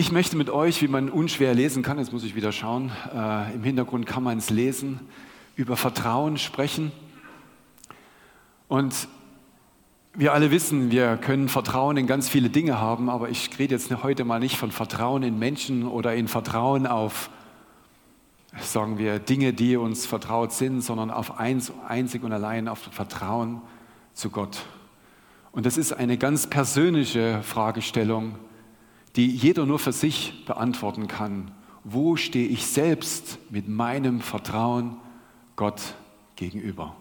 Ich möchte mit euch, wie man unschwer lesen kann, jetzt muss ich wieder schauen, äh, im Hintergrund kann man es lesen, über Vertrauen sprechen. Und wir alle wissen, wir können Vertrauen in ganz viele Dinge haben, aber ich rede jetzt heute mal nicht von Vertrauen in Menschen oder in Vertrauen auf, sagen wir, Dinge, die uns vertraut sind, sondern auf eins, einzig und allein auf Vertrauen zu Gott. Und das ist eine ganz persönliche Fragestellung, die jeder nur für sich beantworten kann. Wo stehe ich selbst mit meinem Vertrauen Gott gegenüber?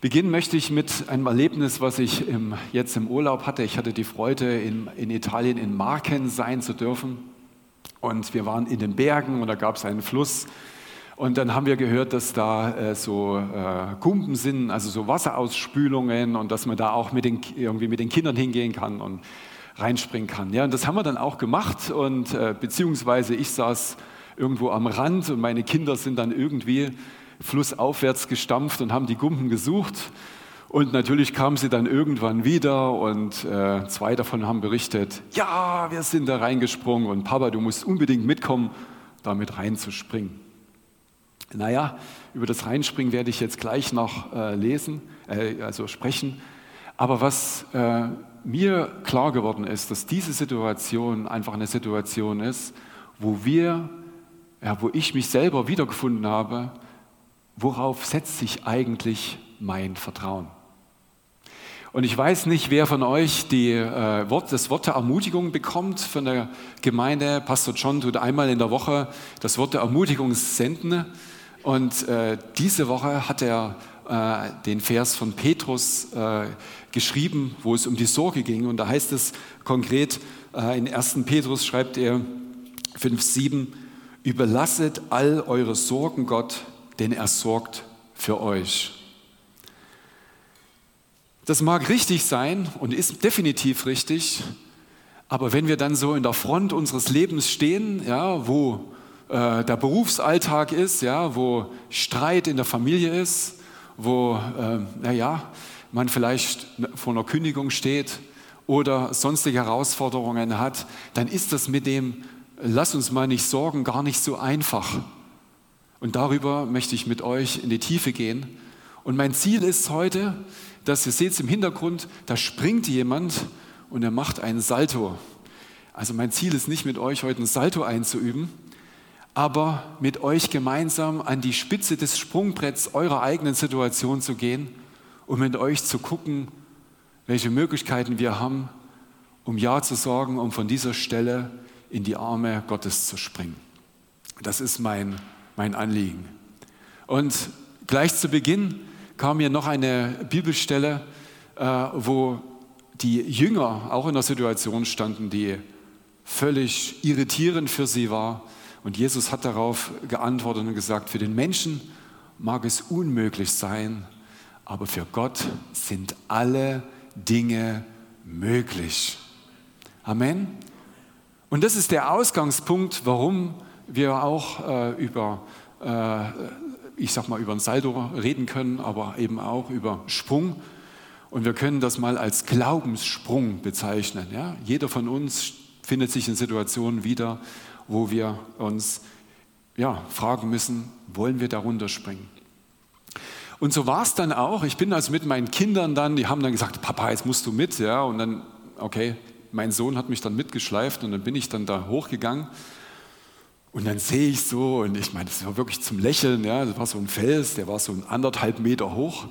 Beginnen möchte ich mit einem Erlebnis, was ich im, jetzt im Urlaub hatte. Ich hatte die Freude, in, in Italien in Marken sein zu dürfen. Und wir waren in den Bergen und da gab es einen Fluss. Und dann haben wir gehört, dass da äh, so äh, Kumpen sind, also so Wasserausspülungen und dass man da auch mit den, irgendwie mit den Kindern hingehen kann und reinspringen kann. Ja, und das haben wir dann auch gemacht und äh, beziehungsweise ich saß irgendwo am Rand und meine Kinder sind dann irgendwie flussaufwärts gestampft und haben die Gumpen gesucht. Und natürlich kamen sie dann irgendwann wieder und äh, zwei davon haben berichtet, ja, wir sind da reingesprungen und Papa, du musst unbedingt mitkommen, damit reinzuspringen. Naja, über das Reinspringen werde ich jetzt gleich noch äh, lesen, äh, also sprechen. Aber was äh, mir klar geworden ist, dass diese Situation einfach eine Situation ist, wo wir, ja, wo ich mich selber wiedergefunden habe, worauf setzt sich eigentlich mein Vertrauen? Und ich weiß nicht, wer von euch die, äh, Wort, das Wort der Ermutigung bekommt von der Gemeinde. Pastor John tut einmal in der Woche das Wort der Ermutigung senden. Und äh, diese Woche hat er äh, den Vers von Petrus äh, geschrieben, wo es um die Sorge ging. Und da heißt es konkret, äh, in 1. Petrus schreibt er 5,7, überlasset all eure Sorgen Gott, denn er sorgt für euch. Das mag richtig sein und ist definitiv richtig, aber wenn wir dann so in der Front unseres Lebens stehen, ja, wo äh, der Berufsalltag ist, ja, wo Streit in der Familie ist, wo, äh, naja, man vielleicht vor einer Kündigung steht oder sonstige Herausforderungen hat, dann ist das mit dem, lass uns mal nicht sorgen, gar nicht so einfach. Und darüber möchte ich mit euch in die Tiefe gehen. Und mein Ziel ist heute, dass ihr seht im Hintergrund, da springt jemand und er macht einen Salto. Also mein Ziel ist nicht mit euch heute ein Salto einzuüben, aber mit euch gemeinsam an die Spitze des Sprungbretts eurer eigenen Situation zu gehen um mit euch zu gucken, welche Möglichkeiten wir haben, um Ja zu sagen, um von dieser Stelle in die Arme Gottes zu springen. Das ist mein, mein Anliegen. Und gleich zu Beginn kam mir noch eine Bibelstelle, äh, wo die Jünger auch in einer Situation standen, die völlig irritierend für sie war. Und Jesus hat darauf geantwortet und gesagt, für den Menschen mag es unmöglich sein, aber für Gott sind alle Dinge möglich. Amen. Und das ist der Ausgangspunkt, warum wir auch äh, über, äh, ich sag mal, über ein Saldo reden können, aber eben auch über Sprung. Und wir können das mal als Glaubenssprung bezeichnen. Ja? Jeder von uns findet sich in Situationen wieder, wo wir uns ja, fragen müssen, wollen wir darunter springen? Und so war es dann auch. Ich bin also mit meinen Kindern dann, die haben dann gesagt, Papa, jetzt musst du mit. Ja, und dann, okay, mein Sohn hat mich dann mitgeschleift und dann bin ich dann da hochgegangen. Und dann sehe ich so, und ich meine, das war wirklich zum Lächeln, ja, das war so ein Fels, der war so anderthalb Meter hoch.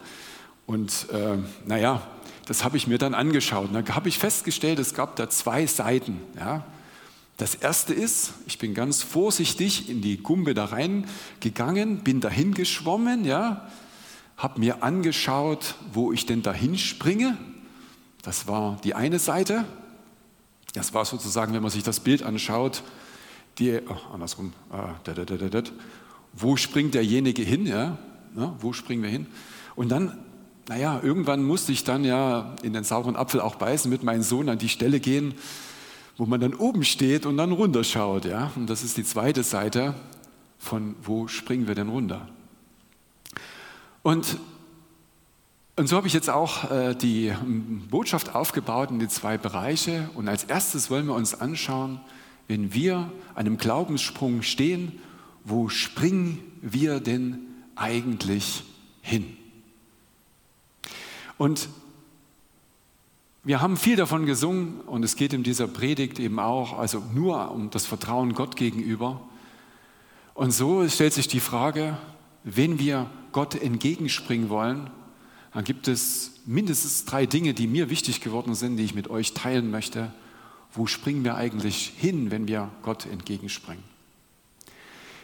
Und äh, naja, das habe ich mir dann angeschaut. Und dann habe ich festgestellt, es gab da zwei Seiten. Ja. Das erste ist, ich bin ganz vorsichtig in die Gumbe da reingegangen, bin dahin geschwommen, ja, habe mir angeschaut, wo ich denn dahin springe. Das war die eine Seite. Das war sozusagen, wenn man sich das Bild anschaut, die, oh, andersrum, äh, wo springt derjenige hin? Ja? ja? wo springen wir hin? Und dann, naja, irgendwann musste ich dann ja in den sauren Apfel auch beißen, mit meinem Sohn an die Stelle gehen, wo man dann oben steht und dann runterschaut. Ja? Und das ist die zweite Seite von, wo springen wir denn runter? Und Und so habe ich jetzt auch äh, die Botschaft aufgebaut in die zwei Bereiche. Und als erstes wollen wir uns anschauen, wenn wir einem Glaubenssprung stehen, wo springen wir denn eigentlich hin? Und wir haben viel davon gesungen und es geht in dieser Predigt eben auch, also nur um das Vertrauen Gott gegenüber. Und so stellt sich die Frage, wenn wir Gott entgegenspringen wollen, dann gibt es mindestens drei Dinge, die mir wichtig geworden sind, die ich mit euch teilen möchte. Wo springen wir eigentlich hin, wenn wir Gott entgegenspringen?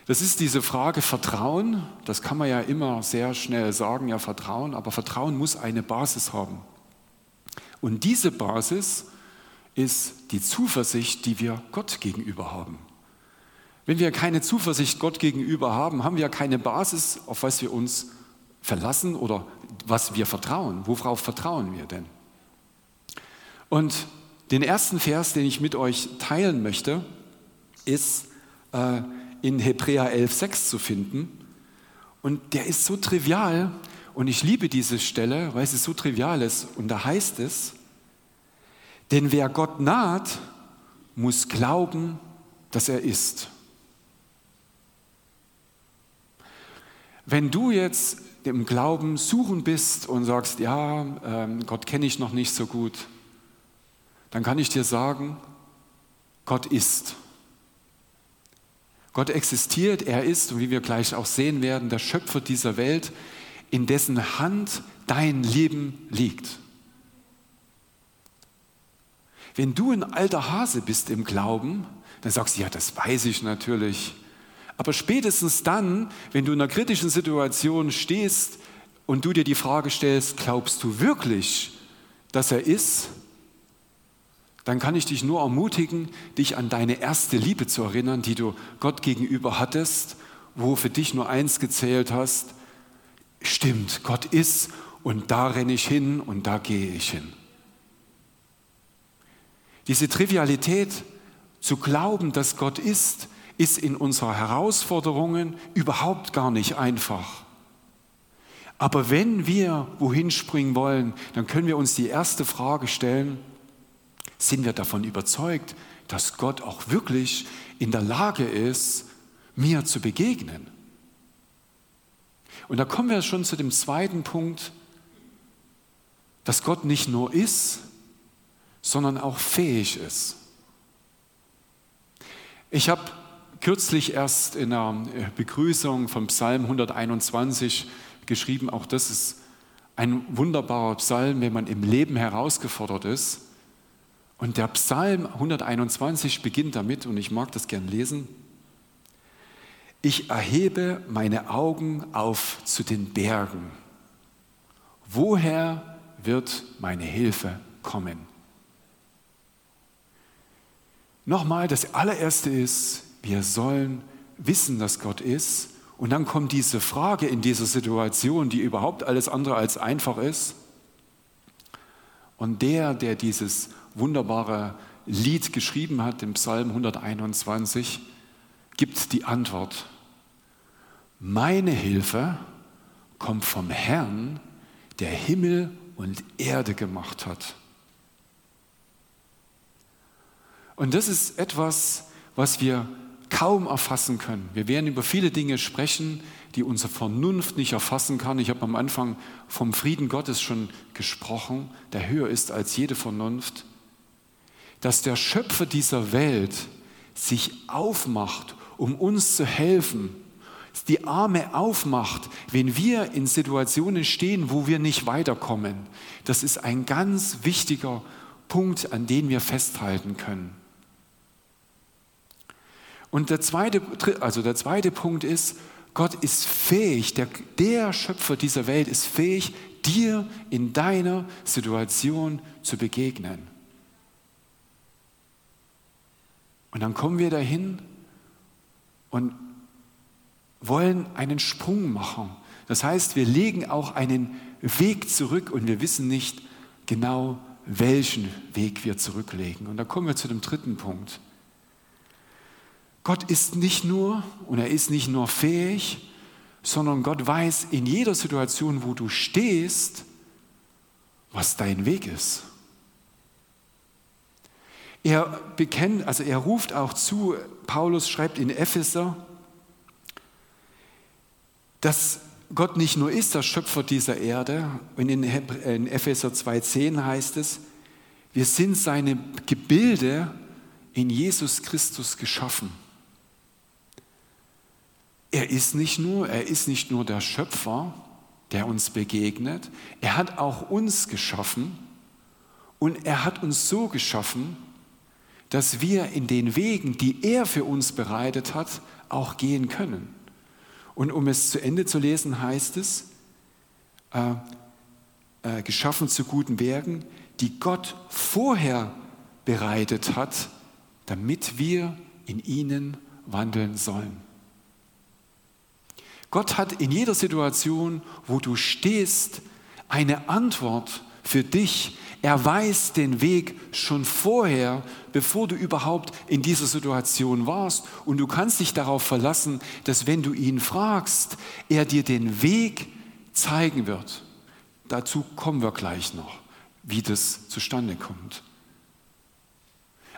Das ist diese Frage Vertrauen. Das kann man ja immer sehr schnell sagen, ja Vertrauen, aber Vertrauen muss eine Basis haben. Und diese Basis ist die Zuversicht, die wir Gott gegenüber haben. Wenn wir keine Zuversicht Gott gegenüber haben, haben wir keine Basis, auf was wir uns verlassen oder was wir vertrauen. Worauf vertrauen wir denn? Und den ersten Vers, den ich mit euch teilen möchte, ist äh, in Hebräer 11,6 zu finden. Und der ist so trivial und ich liebe diese Stelle, weil sie so trivial ist. Und da heißt es, denn wer Gott naht, muss glauben, dass er ist. Wenn du jetzt im Glauben suchen bist und sagst, ja, ähm, Gott kenne ich noch nicht so gut, dann kann ich dir sagen, Gott ist. Gott existiert, er ist, und wie wir gleich auch sehen werden, der Schöpfer dieser Welt, in dessen Hand dein Leben liegt. Wenn du ein alter Hase bist im Glauben, dann sagst du, ja, das weiß ich natürlich. Aber spätestens dann, wenn du in einer kritischen Situation stehst und du dir die Frage stellst, glaubst du wirklich, dass er ist? Dann kann ich dich nur ermutigen, dich an deine erste Liebe zu erinnern, die du Gott gegenüber hattest, wo für dich nur eins gezählt hast. Stimmt, Gott ist und da renne ich hin und da gehe ich hin. Diese Trivialität zu glauben, dass Gott ist, ist in unseren Herausforderungen überhaupt gar nicht einfach. Aber wenn wir wohin springen wollen, dann können wir uns die erste Frage stellen, sind wir davon überzeugt, dass Gott auch wirklich in der Lage ist, mir zu begegnen? Und da kommen wir schon zu dem zweiten Punkt, dass Gott nicht nur ist, sondern auch fähig ist. Ich habe kürzlich erst in einer äh, Begrüßung vom Psalm 121 geschrieben, auch das ist ein wunderbarer Psalm, wenn man im Leben herausgefordert ist. Und der Psalm 121 beginnt damit, und ich mag das gern lesen, ich erhebe meine Augen auf zu den Bergen. Woher wird meine Hilfe kommen? Nochmal, das allererste ist, wir sollen wissen, dass Gott ist. Und dann kommt diese Frage in dieser Situation, die überhaupt alles andere als einfach ist. Und der, der dieses wunderbare Lied geschrieben hat, im Psalm 121, gibt die Antwort. Meine Hilfe kommt vom Herrn, der Himmel und Erde gemacht hat. Und das ist etwas, was wir kaum erfassen können. Wir werden über viele Dinge sprechen, die unsere Vernunft nicht erfassen kann. Ich habe am Anfang vom Frieden Gottes schon gesprochen, der höher ist als jede Vernunft. Dass der Schöpfer dieser Welt sich aufmacht, um uns zu helfen, die Arme aufmacht, wenn wir in Situationen stehen, wo wir nicht weiterkommen. Das ist ein ganz wichtiger Punkt, an den wir festhalten können. Und der zweite, also der zweite Punkt ist, Gott ist fähig, der, der Schöpfer dieser Welt ist fähig, dir in deiner Situation zu begegnen. Und dann kommen wir dahin und wollen einen Sprung machen. Das heißt, wir legen auch einen Weg zurück und wir wissen nicht genau, welchen Weg wir zurücklegen. Und da kommen wir zu dem dritten Punkt. Gott ist nicht nur und er ist nicht nur fähig, sondern Gott weiß in jeder Situation, wo du stehst, was dein Weg ist. Er bekennt, also er ruft auch zu, Paulus schreibt in Epheser, dass Gott nicht nur ist der Schöpfer dieser Erde, und in Epheser 2,10 heißt es, wir sind seine Gebilde in Jesus Christus geschaffen. Er ist nicht nur, er ist nicht nur der Schöpfer, der uns begegnet, er hat auch uns geschaffen und er hat uns so geschaffen, dass wir in den Wegen, die er für uns bereitet hat, auch gehen können. Und um es zu Ende zu lesen, heißt es, äh, äh, geschaffen zu guten Werken, die Gott vorher bereitet hat, damit wir in ihnen wandeln sollen. Gott hat in jeder Situation, wo du stehst, eine Antwort für dich. Er weiß den Weg schon vorher, bevor du überhaupt in dieser Situation warst. Und du kannst dich darauf verlassen, dass wenn du ihn fragst, er dir den Weg zeigen wird. Dazu kommen wir gleich noch, wie das zustande kommt.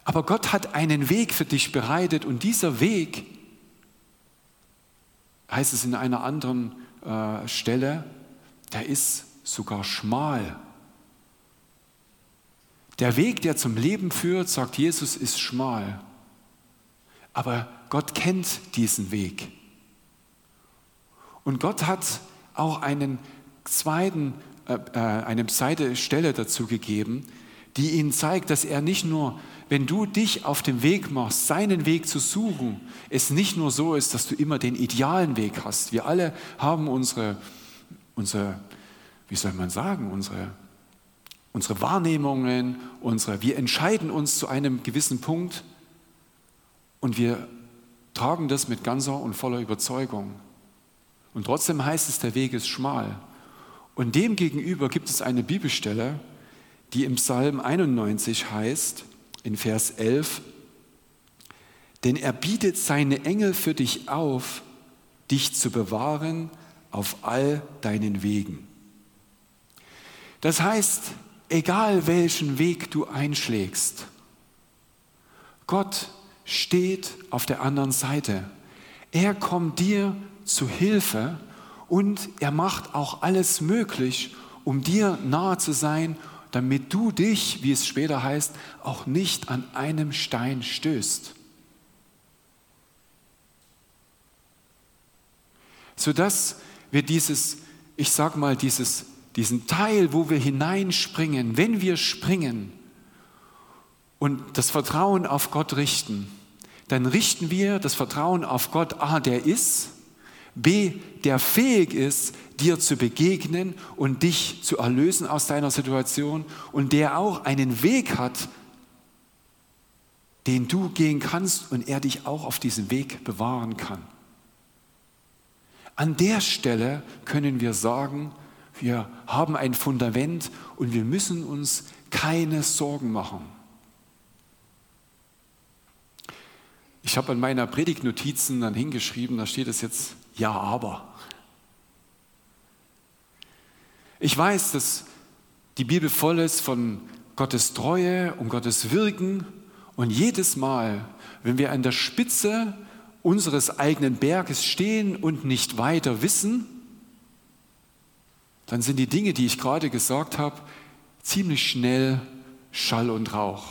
Aber Gott hat einen Weg für dich bereitet und dieser Weg heißt es in einer anderen äh, Stelle, der ist sogar schmal. Der Weg, der zum Leben führt, sagt Jesus, ist schmal. Aber Gott kennt diesen Weg. Und Gott hat auch einen zweiten, äh, äh eine zweite Stelle dazu gegeben, die ihnen zeigt, dass er nicht nur wenn du dich auf den Weg machst, seinen Weg zu suchen, es nicht nur so ist, dass du immer den idealen Weg hast. Wir alle haben unsere, unsere wie soll man sagen, unsere, unsere Wahrnehmungen, unsere, wir entscheiden uns zu einem gewissen Punkt und wir tragen das mit ganzer und voller Überzeugung. Und trotzdem heißt es, der Weg ist schmal. Und dem gegenüber gibt es eine Bibelstelle, die im Psalm 91 heißt, in Vers 11, denn er bietet seine Engel für dich auf, dich zu bewahren auf all deinen Wegen. Das heißt, egal welchen Weg du einschlägst, Gott steht auf der anderen Seite. Er kommt dir zu Hilfe und er macht auch alles möglich, um dir nahe zu sein damit du dich, wie es später heißt, auch nicht an einem Stein stößt. Sodass wir dieses, ich sag mal, dieses, diesen Teil, wo wir hineinspringen, wenn wir springen und das Vertrauen auf Gott richten, dann richten wir das Vertrauen auf Gott, A, der ist, B, der fähig ist, dir zu begegnen und dich zu erlösen aus deiner Situation und der auch einen Weg hat, den du gehen kannst und er dich auch auf diesem Weg bewahren kann. An der Stelle können wir sagen, wir haben ein Fundament und wir müssen uns keine Sorgen machen. Ich habe an meiner Predigtnotizen dann hingeschrieben, da steht es jetzt ja, aber. Ich weiß, dass die Bibel voll ist von Gottes Treue und Gottes Wirken. Und jedes Mal, wenn wir an der Spitze unseres eigenen Berges stehen und nicht weiter wissen, dann sind die Dinge, die ich gerade gesagt habe, ziemlich schnell Schall und Rauch.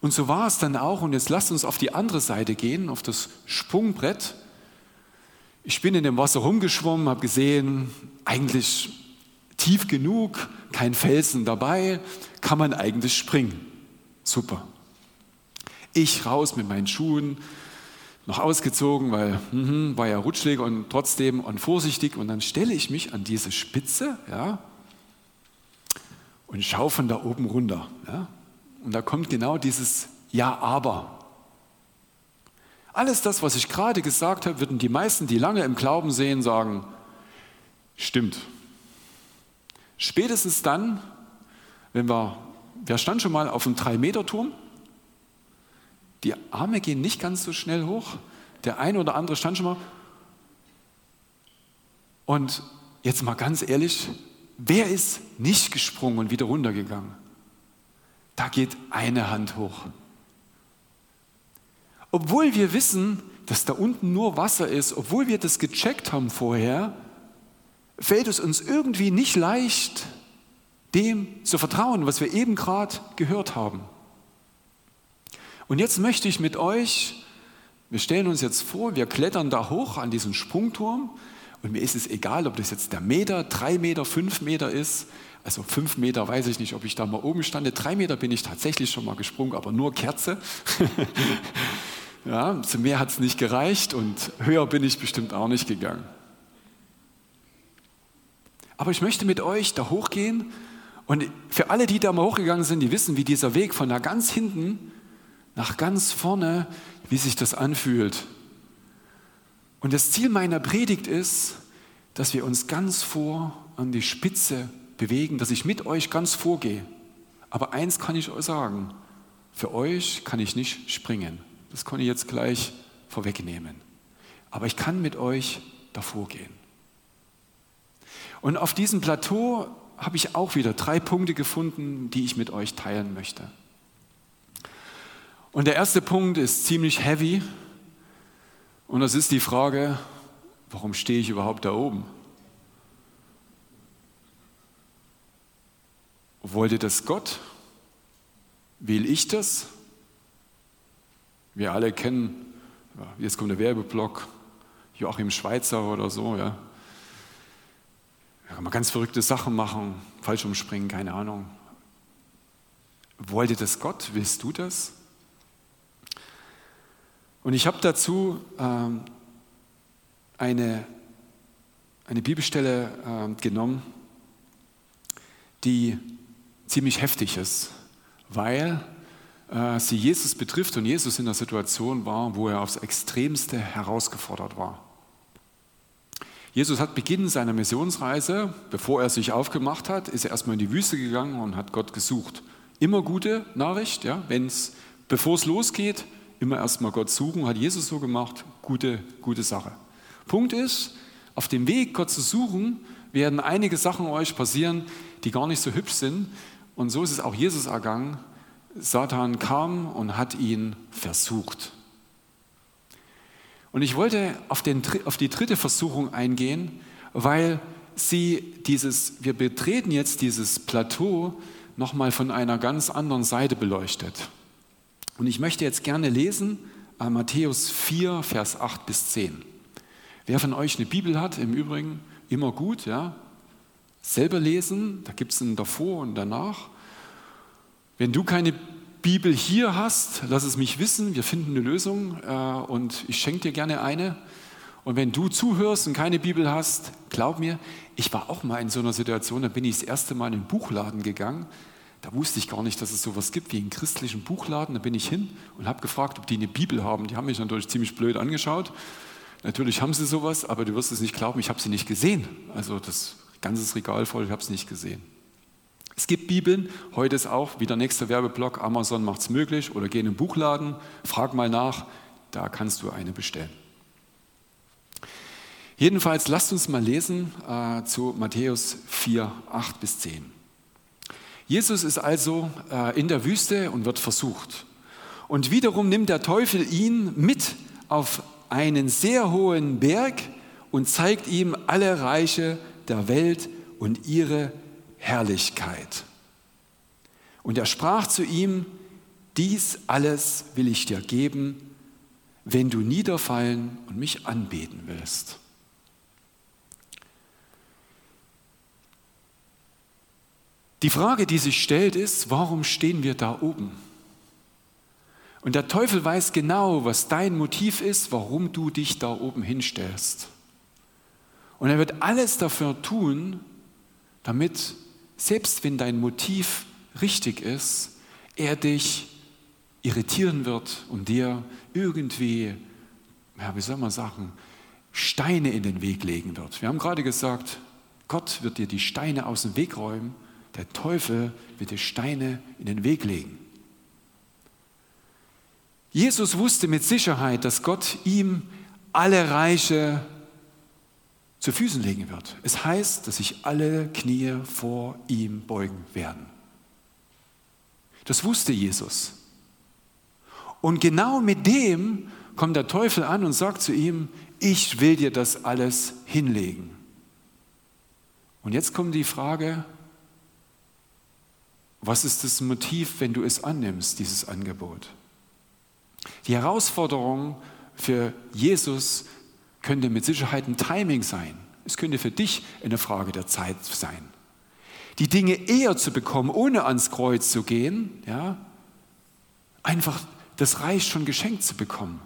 Und so war es dann auch, und jetzt lasst uns auf die andere Seite gehen, auf das Sprungbrett. Ich bin in dem Wasser rumgeschwommen, habe gesehen, eigentlich tief genug, kein Felsen dabei, kann man eigentlich springen. Super. Ich raus mit meinen Schuhen, noch ausgezogen, weil mh, war ja rutschlig und trotzdem und vorsichtig. Und dann stelle ich mich an diese Spitze ja, und schaue von da oben runter. Ja. Und da kommt genau dieses Ja, aber. Alles das, was ich gerade gesagt habe, würden die meisten, die lange im Glauben sehen, sagen, stimmt. Spätestens dann, wenn wir, wer stand schon mal auf einem Drei-Meter-Turm? Die Arme gehen nicht ganz so schnell hoch. Der eine oder andere stand schon mal. Und jetzt mal ganz ehrlich, wer ist nicht gesprungen und wieder runtergegangen? Da geht eine Hand hoch. Obwohl wir wissen, dass da unten nur Wasser ist, obwohl wir das gecheckt haben vorher, fällt es uns irgendwie nicht leicht, dem zu vertrauen, was wir eben gerade gehört haben. Und jetzt möchte ich mit euch, wir stellen uns jetzt vor, wir klettern da hoch an diesen Sprungturm und mir ist es egal, ob das jetzt der Meter, drei Meter, fünf Meter ist. Also fünf Meter weiß ich nicht, ob ich da mal oben stande. Drei Meter bin ich tatsächlich schon mal gesprungen, aber nur Kerze. ja, zu mehr hat es nicht gereicht und höher bin ich bestimmt auch nicht gegangen. Aber ich möchte mit euch da hochgehen und für alle, die da mal hochgegangen sind, die wissen, wie dieser Weg von da ganz hinten nach ganz vorne, wie sich das anfühlt. Und das Ziel meiner Predigt ist, dass wir uns ganz vor an die Spitze bewegen, dass ich mit euch ganz vorgehe. Aber eins kann ich euch sagen, für euch kann ich nicht springen. Das kann ich jetzt gleich vorwegnehmen. Aber ich kann mit euch davor gehen. Und auf diesem Plateau habe ich auch wieder drei Punkte gefunden, die ich mit euch teilen möchte. Und der erste Punkt ist ziemlich heavy. Und das ist die Frage, warum stehe ich überhaupt da oben? Wollte das Gott? Will ich das? Wir alle kennen, jetzt kommt der Werbeblock, Joachim Schweizer oder so, ja. Da kann man ganz verrückte Sachen machen, falsch umspringen, keine Ahnung. Wollte das Gott? Willst du das? Und ich habe dazu ähm, eine, eine Bibelstelle äh, genommen, die ziemlich heftig ist, weil äh, sie Jesus betrifft und Jesus in der Situation war, wo er aufs Extremste herausgefordert war. Jesus hat Beginn seiner Missionsreise, bevor er sich aufgemacht hat, ist er erstmal in die Wüste gegangen und hat Gott gesucht. Immer gute Nachricht, ja, wenn's, bevor es losgeht, immer erstmal Gott suchen, hat Jesus so gemacht, gute, gute Sache. Punkt ist, auf dem Weg, Gott zu suchen, werden einige Sachen euch passieren, die gar nicht so hübsch sind. Und so ist es auch Jesus ergangen. Satan kam und hat ihn versucht. Und ich wollte auf, den, auf die dritte Versuchung eingehen, weil sie dieses, wir betreten jetzt dieses Plateau nochmal von einer ganz anderen Seite beleuchtet. Und ich möchte jetzt gerne lesen äh, Matthäus 4, Vers 8 bis 10. Wer von euch eine Bibel hat, im Übrigen immer gut, ja, selber lesen, da gibt es einen davor und danach. Wenn du keine Bibel hier hast, lass es mich wissen, wir finden eine Lösung äh, und ich schenke dir gerne eine. Und wenn du zuhörst und keine Bibel hast, glaub mir, ich war auch mal in so einer Situation, da bin ich das erste Mal in den Buchladen gegangen da wusste ich gar nicht, dass es sowas gibt wie einen christlichen Buchladen. Da bin ich hin und habe gefragt, ob die eine Bibel haben. Die haben mich natürlich ziemlich blöd angeschaut. Natürlich haben sie sowas, aber du wirst es nicht glauben, ich habe sie nicht gesehen. Also das ganze Regal voll, ich habe es nicht gesehen. Es gibt Bibeln, heute ist auch wieder nächster Werbeblock, Amazon macht es möglich oder geh in den Buchladen, frag mal nach, da kannst du eine bestellen. Jedenfalls lasst uns mal lesen äh, zu Matthäus 4, 8 bis 10. Jesus ist also äh, in der Wüste und wird versucht. Und wiederum nimmt der Teufel ihn mit auf einen sehr hohen Berg und zeigt ihm alle Reiche der Welt und ihre Herrlichkeit. Und er sprach zu ihm, dies alles will ich dir geben, wenn du niederfallen und mich anbeten willst. Die Frage, die sich stellt, ist, warum stehen wir da oben? Und der Teufel weiß genau, was dein Motiv ist, warum du dich da oben hinstellst. Und er wird alles dafür tun, damit, selbst wenn dein Motiv richtig ist, er dich irritieren wird und dir irgendwie, ja, wie soll man sagen, Steine in den Weg legen wird. Wir haben gerade gesagt, Gott wird dir die Steine aus dem Weg räumen der Teufel wird dir Steine in den Weg legen. Jesus wusste mit Sicherheit, dass Gott ihm alle Reiche zu Füßen legen wird. Es heißt, dass sich alle Knie vor ihm beugen werden. Das wusste Jesus. Und genau mit dem kommt der Teufel an und sagt zu ihm, ich will dir das alles hinlegen. Und jetzt kommt die Frage, was ist das Motiv, wenn du es annimmst, dieses Angebot? Die Herausforderung für Jesus könnte mit Sicherheit ein Timing sein. Es könnte für dich eine Frage der Zeit sein. Die Dinge eher zu bekommen, ohne ans Kreuz zu gehen, ja, einfach das Reich schon geschenkt zu bekommen.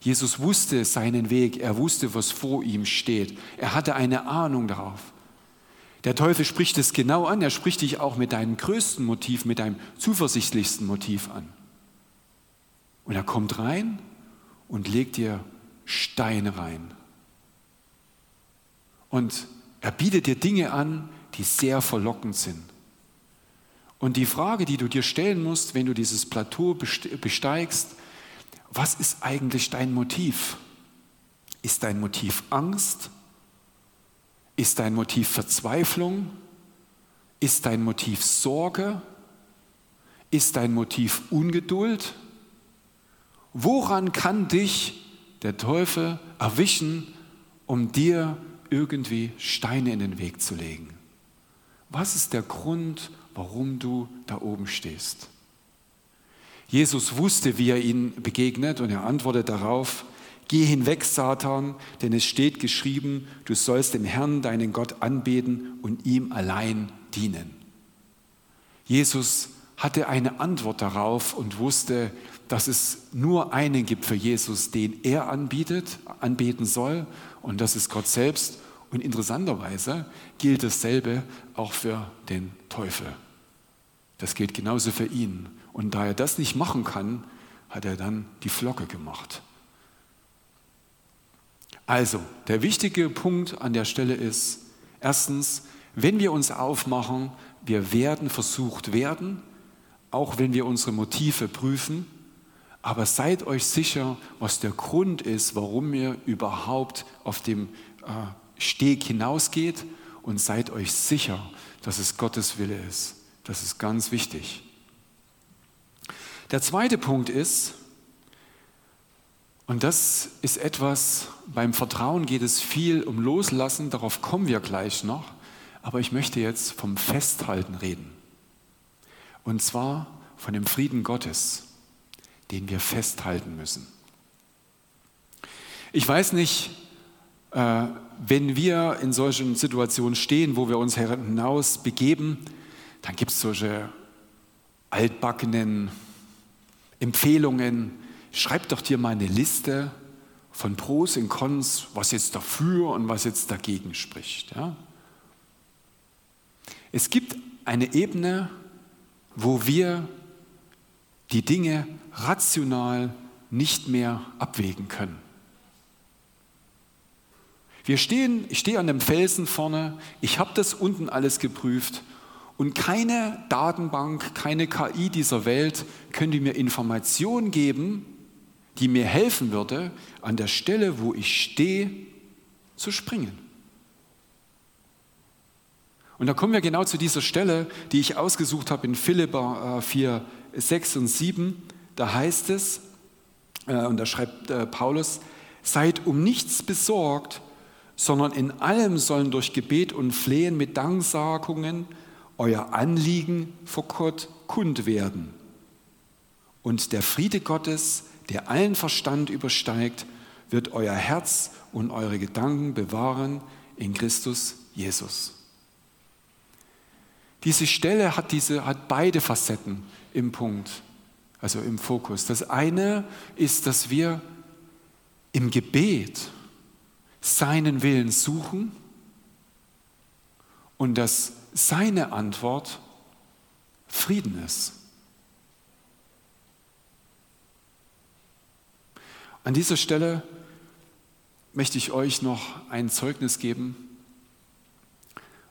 Jesus wusste seinen Weg, er wusste, was vor ihm steht. Er hatte eine Ahnung darauf. Der Teufel spricht es genau an, er spricht dich auch mit deinem größten Motiv, mit deinem zuversichtlichsten Motiv an. Und er kommt rein und legt dir Steine rein. Und er bietet dir Dinge an, die sehr verlockend sind. Und die Frage, die du dir stellen musst, wenn du dieses Plateau besteigst, was ist eigentlich dein Motiv? Ist dein Motiv Angst? Ist dein Motiv Verzweiflung? Ist dein Motiv Sorge? Ist dein Motiv Ungeduld? Woran kann dich der Teufel erwischen, um dir irgendwie Steine in den Weg zu legen? Was ist der Grund, warum du da oben stehst? Jesus wusste, wie er ihnen begegnet und er antwortet darauf, Geh hinweg, Satan, denn es steht geschrieben, du sollst den Herrn, deinen Gott, anbeten und ihm allein dienen. Jesus hatte eine Antwort darauf und wusste, dass es nur einen gibt für Jesus, den er anbietet, anbeten soll, und das ist Gott selbst. Und interessanterweise gilt dasselbe auch für den Teufel. Das gilt genauso für ihn. Und da er das nicht machen kann, hat er dann die Flocke gemacht. Also, der wichtige Punkt an der Stelle ist, erstens, wenn wir uns aufmachen, wir werden versucht werden, auch wenn wir unsere Motive prüfen, aber seid euch sicher, was der Grund ist, warum ihr überhaupt auf dem äh, Steg hinausgeht und seid euch sicher, dass es Gottes Wille ist. Das ist ganz wichtig. Der zweite Punkt ist, und das ist etwas, beim Vertrauen geht es viel um Loslassen, darauf kommen wir gleich noch, aber ich möchte jetzt vom Festhalten reden. Und zwar von dem Frieden Gottes, den wir festhalten müssen. Ich weiß nicht, äh, wenn wir in solchen Situationen stehen, wo wir uns hinaus begeben, dann gibt es solche altbackenen Empfehlungen, schreib doch dir mal eine Liste von Pros und Cons, was jetzt dafür und was jetzt dagegen spricht. Ja? Es gibt eine Ebene, wo wir die Dinge rational nicht mehr abwägen können. Wir stehen, ich stehe an dem Felsen vorne, ich habe das unten alles geprüft und keine Datenbank, keine KI dieser Welt könnte mir Informationen geben, die mir helfen würde, an der Stelle, wo ich stehe, zu springen. Und da kommen wir genau zu dieser Stelle, die ich ausgesucht habe in Philippa 4, äh, 6 und 7. Da heißt es, äh, und da schreibt äh, Paulus, seid um nichts besorgt, sondern in allem sollen durch Gebet und Flehen mit Danksagungen euer Anliegen vor Gott kund werden. Und der Friede Gottes, der allen Verstand übersteigt, wird euer Herz und eure Gedanken bewahren in Christus Jesus. Diese Stelle hat, diese, hat beide Facetten im Punkt, also im Fokus. Das eine ist, dass wir im Gebet seinen Willen suchen und dass seine Antwort Frieden ist. An dieser Stelle möchte ich euch noch ein Zeugnis geben.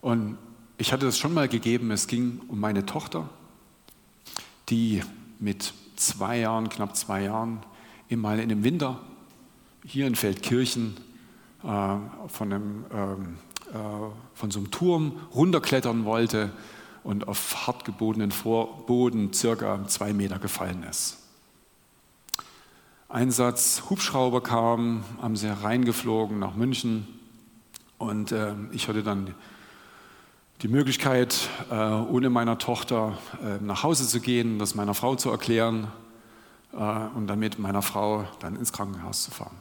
Und ich hatte das schon mal gegeben. Es ging um meine Tochter, die mit zwei Jahren, knapp zwei Jahren, mal in dem Winter hier in Feldkirchen äh, von, einem, ähm, äh, von so einem Turm runterklettern wollte und auf hart gebotenen Boden circa zwei Meter gefallen ist. Einsatz Hubschrauber kam, haben sie reingeflogen nach München und äh, ich hatte dann die Möglichkeit, äh, ohne meiner Tochter äh, nach Hause zu gehen, das meiner Frau zu erklären äh, und dann mit meiner Frau dann ins Krankenhaus zu fahren.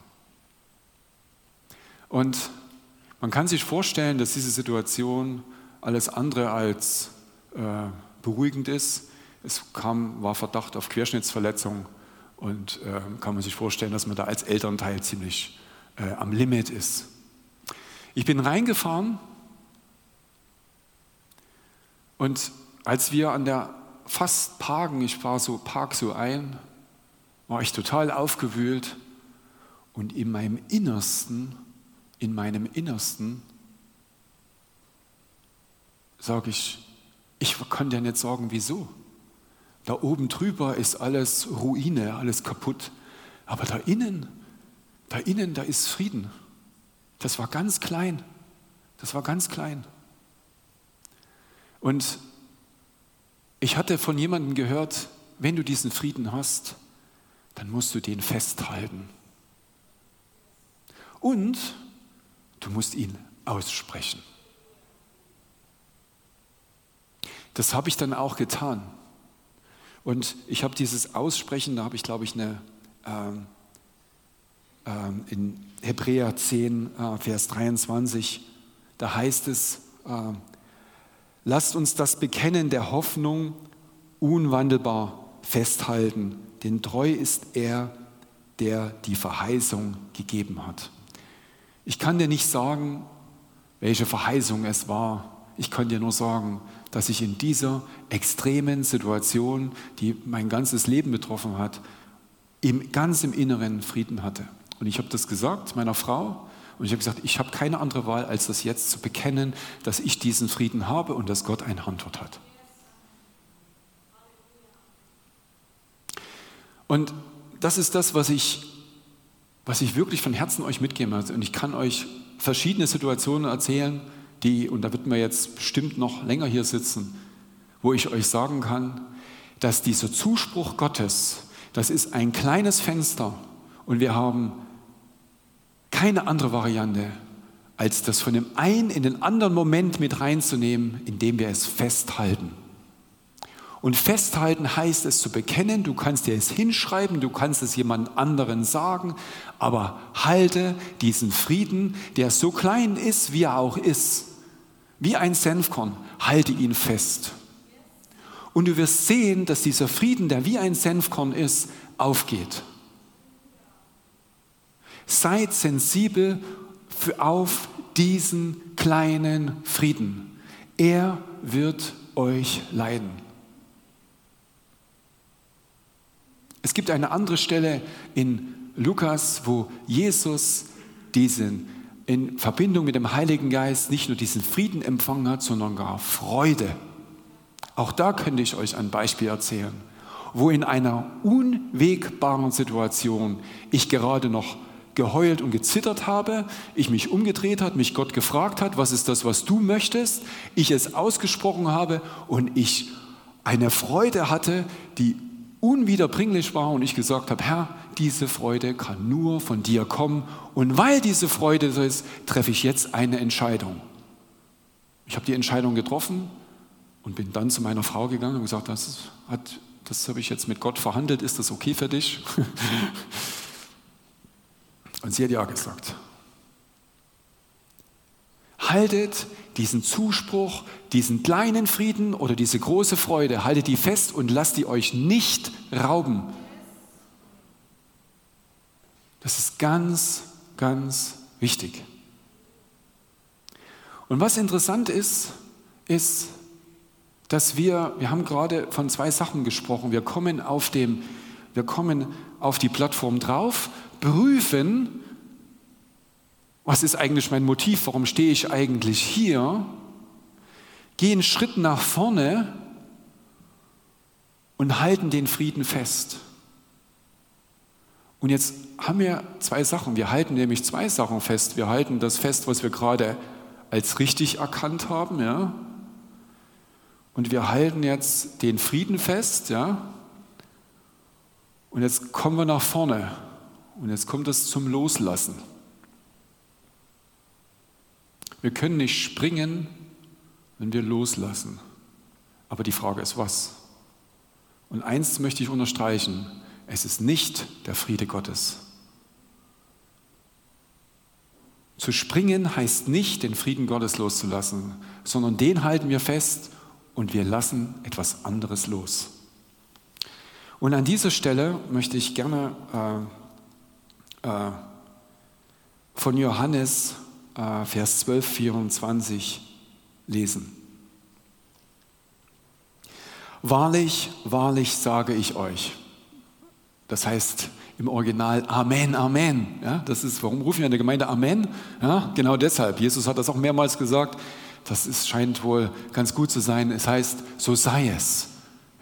Und man kann sich vorstellen, dass diese Situation alles andere als äh, beruhigend ist. Es kam, war Verdacht auf Querschnittsverletzung und äh, kann man sich vorstellen, dass man da als Elternteil ziemlich äh, am Limit ist. Ich bin reingefahren und als wir an der fast Parken, ich war so, park so ein, war ich total aufgewühlt und in meinem Innersten, in meinem Innersten sage ich, ich kann dir nicht sagen, wieso. Da oben drüber ist alles Ruine, alles kaputt. Aber da innen, da innen, da ist Frieden. Das war ganz klein. Das war ganz klein. Und ich hatte von jemandem gehört, wenn du diesen Frieden hast, dann musst du den festhalten. Und du musst ihn aussprechen. Das habe ich dann auch getan. Und ich habe dieses Aussprechen, da habe ich, glaube ich, eine, ähm, ähm, in Hebräer 10, äh, Vers 23, da heißt es, äh, lasst uns das Bekennen der Hoffnung unwandelbar festhalten, denn treu ist er, der die Verheißung gegeben hat. Ich kann dir nicht sagen, welche Verheißung es war. Ich kann dir nur sagen, dass ich in dieser extremen Situation, die mein ganzes Leben betroffen hat, im, ganz im Inneren Frieden hatte. Und ich habe das gesagt meiner Frau und ich habe gesagt, ich habe keine andere Wahl, als das jetzt zu bekennen, dass ich diesen Frieden habe und dass Gott eine Antwort hat. Und das ist das, was ich, was ich wirklich von Herzen euch mitgeben möchte. Und ich kann euch verschiedene Situationen erzählen, die, und da wird man jetzt bestimmt noch länger hier sitzen, wo ich euch sagen kann, dass dieser Zuspruch Gottes, das ist ein kleines Fenster und wir haben keine andere Variante, als das von dem einen in den anderen Moment mit reinzunehmen, indem wir es festhalten. Und festhalten heißt es zu bekennen, du kannst dir es hinschreiben, du kannst es jemand anderen sagen, aber halte diesen Frieden, der so klein ist, wie er auch ist, wie ein Senfkorn, halte ihn fest. Und du wirst sehen, dass dieser Frieden, der wie ein Senfkorn ist, aufgeht. Seid sensibel für, auf diesen kleinen Frieden. Er wird euch leiden. Es gibt eine andere Stelle in Lukas, wo Jesus diesen in Verbindung mit dem Heiligen Geist nicht nur diesen Frieden empfangen hat, sondern gar Freude. Auch da könnte ich euch ein Beispiel erzählen, wo in einer unwegbaren Situation ich gerade noch geheult und gezittert habe, ich mich umgedreht hat, mich Gott gefragt hat, was ist das, was du möchtest, ich es ausgesprochen habe und ich eine Freude hatte, die unwiederbringlich war und ich gesagt habe, Herr, diese Freude kann nur von dir kommen und weil diese Freude so ist, treffe ich jetzt eine Entscheidung. Ich habe die Entscheidung getroffen und bin dann zu meiner Frau gegangen und gesagt, das, hat, das habe ich jetzt mit Gott verhandelt, ist das okay für dich? Und sie hat ja gesagt. Haltet diesen Zuspruch, diesen kleinen Frieden oder diese große Freude, haltet die fest und lasst die euch nicht rauben. Das ist ganz, ganz wichtig. Und was interessant ist, ist, dass wir, wir haben gerade von zwei Sachen gesprochen. Wir kommen auf, dem, wir kommen auf die Plattform drauf, prüfen, was ist eigentlich mein Motiv, warum stehe ich eigentlich hier, gehen einen Schritt nach vorne und halten den Frieden fest. Und jetzt haben wir zwei Sachen. Wir halten nämlich zwei Sachen fest. Wir halten das fest, was wir gerade als richtig erkannt haben, ja. Und wir halten jetzt den Frieden fest, ja. Und jetzt kommen wir nach vorne. Und jetzt kommt es zum Loslassen. Wir können nicht springen, wenn wir loslassen. Aber die Frage ist, was? Und eins möchte ich unterstreichen, es ist nicht der Friede Gottes. Zu springen heißt nicht, den Frieden Gottes loszulassen, sondern den halten wir fest und wir lassen etwas anderes los. Und an dieser Stelle möchte ich gerne äh, äh, von Johannes Vers 12, 24 lesen. Wahrlich, wahrlich sage ich euch. Das heißt im Original Amen, Amen. Ja, das ist, warum rufen wir in der Gemeinde Amen? Ja, genau deshalb. Jesus hat das auch mehrmals gesagt. Das ist, scheint wohl ganz gut zu sein. Es heißt, so sei es.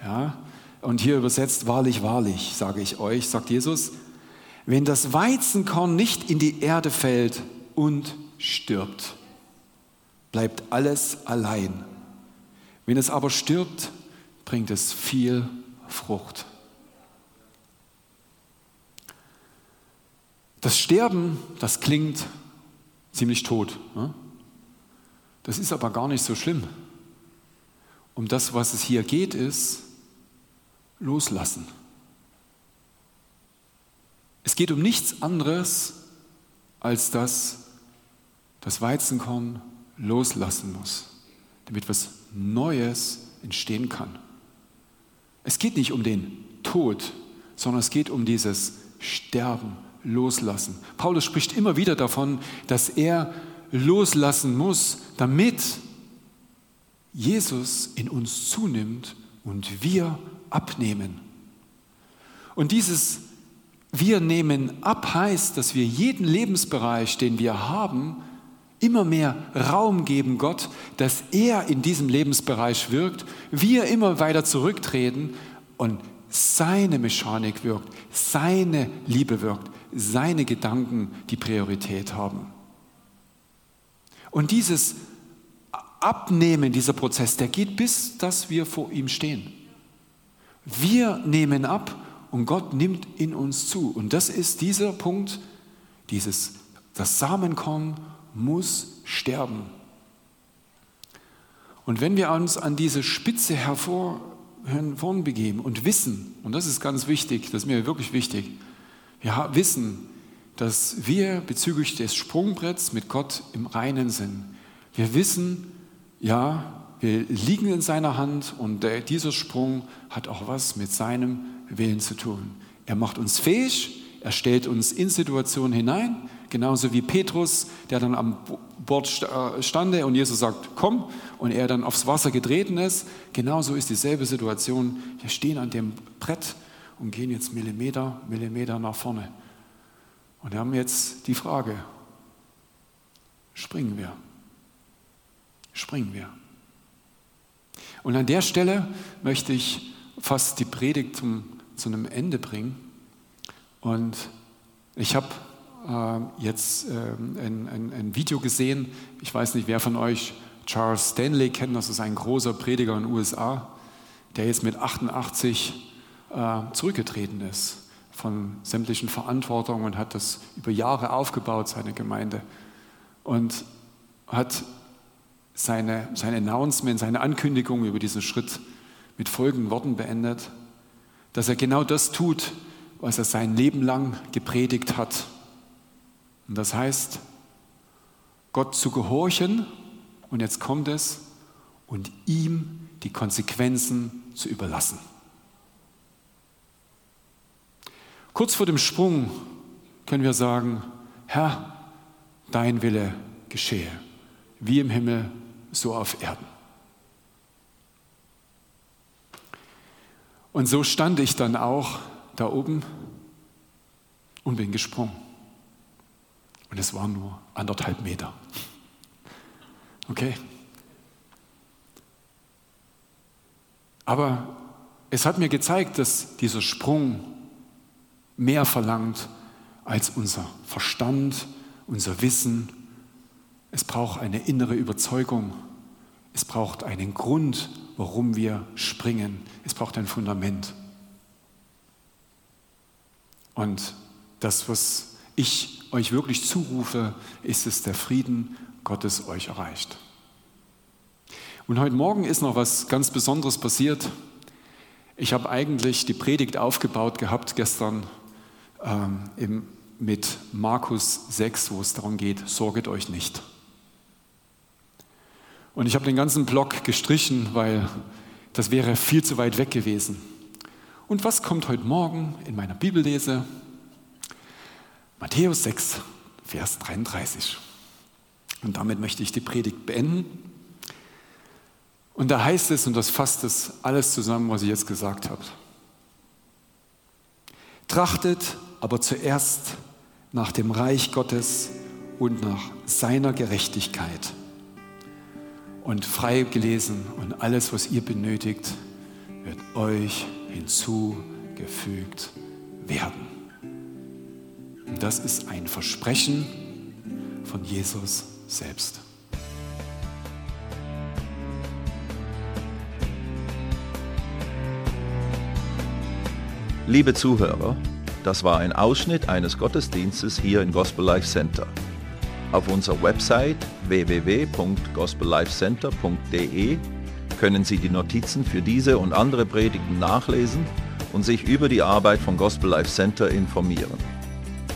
Ja, und hier übersetzt, wahrlich, wahrlich, sage ich euch, sagt Jesus, wenn das Weizenkorn nicht in die Erde fällt und stirbt, bleibt alles allein. Wenn es aber stirbt, bringt es viel Frucht. Das Sterben, das klingt ziemlich tot. Ne? Das ist aber gar nicht so schlimm. Um das, was es hier geht, ist loslassen. Es geht um nichts anderes, als dass das Weizenkorn loslassen muss, damit was Neues entstehen kann. Es geht nicht um den Tod, sondern es geht um dieses Sterben, Loslassen. Paulus spricht immer wieder davon, dass er loslassen muss, damit Jesus in uns zunimmt und wir abnehmen. Und dieses wir nehmen ab heißt, dass wir jeden Lebensbereich, den wir haben, immer mehr Raum geben Gott, dass er in diesem Lebensbereich wirkt, wir immer weiter zurücktreten und seine Mechanik wirkt, seine Liebe wirkt, seine Gedanken die Priorität haben. Und dieses Abnehmen, dieser Prozess, der geht bis, dass wir vor ihm stehen. Wir nehmen ab und Gott nimmt in uns zu. Und das ist dieser Punkt, dieses, das Samenkorn muss sterben. Und wenn wir uns an diese Spitze hervorn begeben und wissen, und das ist ganz wichtig, das ist mir wirklich wichtig, wir wissen, dass wir bezüglich des Sprungbretts mit Gott im Reinen sind. Wir wissen, ja, wir liegen in seiner Hand und dieser Sprung hat auch was mit seinem Willen zu tun. Er macht uns fähig, er stellt uns in Situationen hinein, Genauso wie Petrus, der dann am Bord äh, stande und Jesus sagt, komm, und er dann aufs Wasser getreten ist. Genauso ist dieselbe Situation. Wir stehen an dem Brett und gehen jetzt Millimeter, Millimeter nach vorne. Und wir haben jetzt die Frage, springen wir? Springen wir? Und an der Stelle möchte ich fast die Predigt zum, zu einem Ende bringen. Und ich habe jetzt äh, ein, ein, ein, Video gesehen. Ich weiß nicht, wer von euch Charles Stanley kennt. Das ist ein großer Prediger in den USA, der jetzt mit 88 äh, zurückgetreten ist von sämtlichen Verantwortungen und hat das über Jahre aufgebaut, seine Gemeinde. Und hat seine, sein Announcement, seine Ankündigung über diesen Schritt mit folgenden Worten beendet, dass er genau das tut, was er sein Leben lang gepredigt hat. Und das heißt, Gott zu gehorchen, und jetzt kommt es, und ihm die Konsequenzen zu überlassen. Kurz vor dem Sprung können wir sagen, Herr, dein Wille geschehe, wie im Himmel, so auf Erden. Und so stand ich dann auch da oben und bin gesprungen. Und es waren nur anderthalb Meter. Okay? Aber es hat mir gezeigt, dass dieser Sprung mehr verlangt als unser Verstand, unser Wissen. Es braucht eine innere Überzeugung. Es braucht einen Grund, warum wir springen. Es braucht ein Fundament. Und das, was ich euch wirklich zurufe, ist es, der Frieden Gottes euch erreicht. Und heute Morgen ist noch was ganz Besonderes passiert. Ich habe eigentlich die Predigt aufgebaut gehabt gestern ähm, im, mit Markus 6, wo es darum geht, sorget euch nicht. Und ich habe den ganzen Block gestrichen, weil das wäre viel zu weit weg gewesen. Und was kommt heute Morgen in meiner Bibellese? Matthäus 6, Vers 33. Und damit möchte ich die Predigt beenden. Und da heißt es, und das fasst es alles zusammen, was ich jetzt gesagt habe. Trachtet aber zuerst nach dem Reich Gottes und nach seiner Gerechtigkeit. Und frei gelesen und alles, was ihr benötigt, wird euch hinzugefügt werden. Und das ist ein Versprechen von Jesus selbst. Liebe Zuhörer, das war ein Ausschnitt eines Gottesdienstes hier im Gospel Life Center. Auf unserer Website www.gospellifecenter.de können Sie die Notizen für diese und andere Predigten nachlesen und sich über die Arbeit von Gospel Life Center informieren.